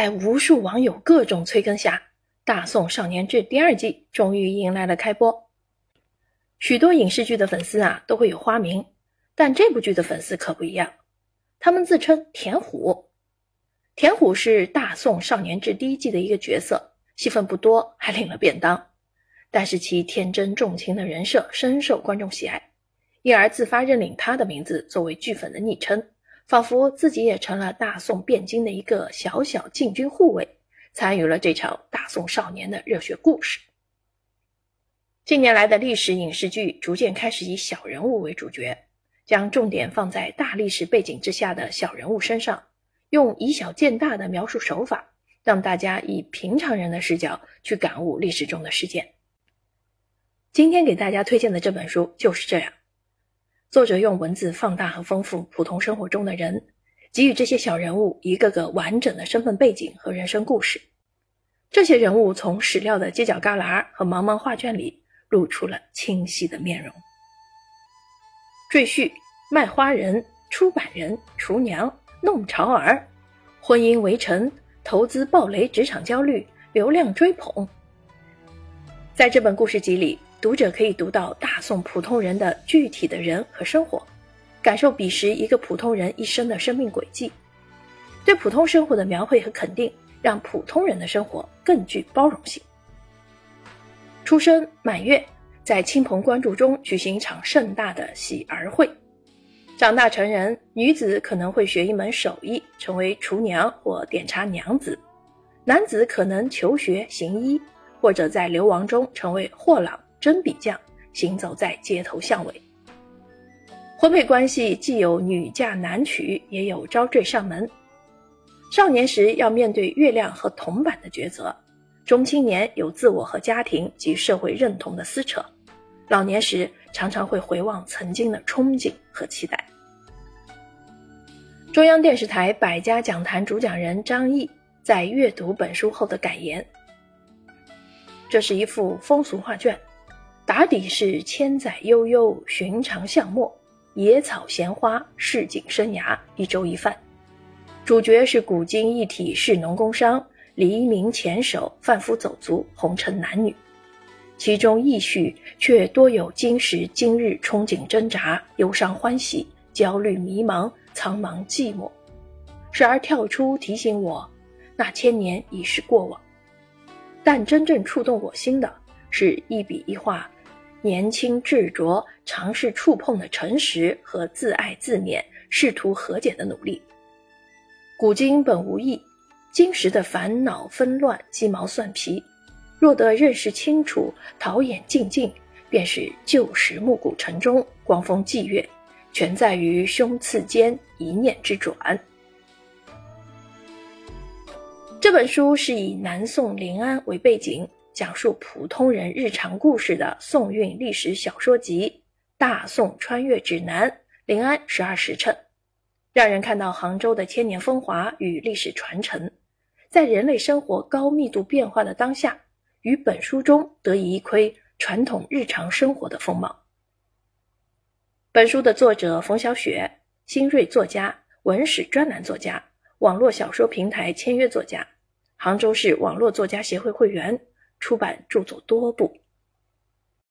在无数网友各种催更下，《大宋少年志》第二季终于迎来了开播。许多影视剧的粉丝啊都会有花名，但这部剧的粉丝可不一样，他们自称“田虎”。田虎是《大宋少年志》第一季的一个角色，戏份不多，还领了便当。但是其天真重情的人设深受观众喜爱，因而自发认领他的名字作为剧粉的昵称，仿佛自己也成了大宋汴京的一个小小禁军护卫，参与了这场大宋少年的热血故事。近年来的历史影视剧逐渐开始以小人物为主角，将重点放在大历史背景之下的小人物身上，用以小见大的描述手法，让大家以平常人的视角去感悟历史中的事件。今天给大家推荐的这本书就是这样，作者用文字放大和丰富普通生活中的人，给予这些小人物一个个完整的身份背景和人生故事。这些人物从史料的犄角旮旯和茫茫画卷里。露出了清晰的面容。赘婿、卖花人、出版人、厨娘、弄潮儿、婚姻围城、投资暴雷、职场焦虑、流量追捧。在这本故事集里，读者可以读到大宋普通人的具体的人和生活，感受彼时一个普通人一生的生命轨迹。对普通生活的描绘和肯定，让普通人的生活更具包容性。出生满月，在亲朋关注中举行一场盛大的喜儿会。长大成人，女子可能会学一门手艺，成为厨娘或点茶娘子；男子可能求学行医，或者在流亡中成为货郎、针笔匠，行走在街头巷尾。婚配关系既有女嫁男娶，也有招赘上门。少年时要面对月亮和铜板的抉择。中青年有自我和家庭及社会认同的撕扯，老年时常常会回望曾经的憧憬和期待。中央电视台百家讲坛主讲人张毅在阅读本书后的感言：这是一幅风俗画卷，打底是千载悠悠，寻常巷陌，野草闲花，市井生涯，一粥一饭。主角是古今一体，士农工商。黎明前手，贩夫走卒，红尘男女，其中意绪却多有今时今日憧憬挣扎、忧伤欢喜、焦虑迷茫、苍茫寂寞，时而跳出提醒我，那千年已是过往。但真正触动我心的，是一笔一画，年轻执着、尝试触碰的诚实和自爱自勉、试图和解的努力。古今本无异。今时的烦恼纷乱、鸡毛蒜皮，若得认识清楚、陶冶静静，便是旧时暮鼓晨钟、光风霁月，全在于胸次间一念之转。这本书是以南宋临安为背景，讲述普通人日常故事的宋韵历史小说集《大宋穿越指南：临安十二时辰》，让人看到杭州的千年风华与历史传承。在人类生活高密度变化的当下，于本书中得以一窥传统日常生活的风貌。本书的作者冯小雪，新锐作家、文史专栏作家，网络小说平台签约作家，杭州市网络作家协会会员，出版著作多部。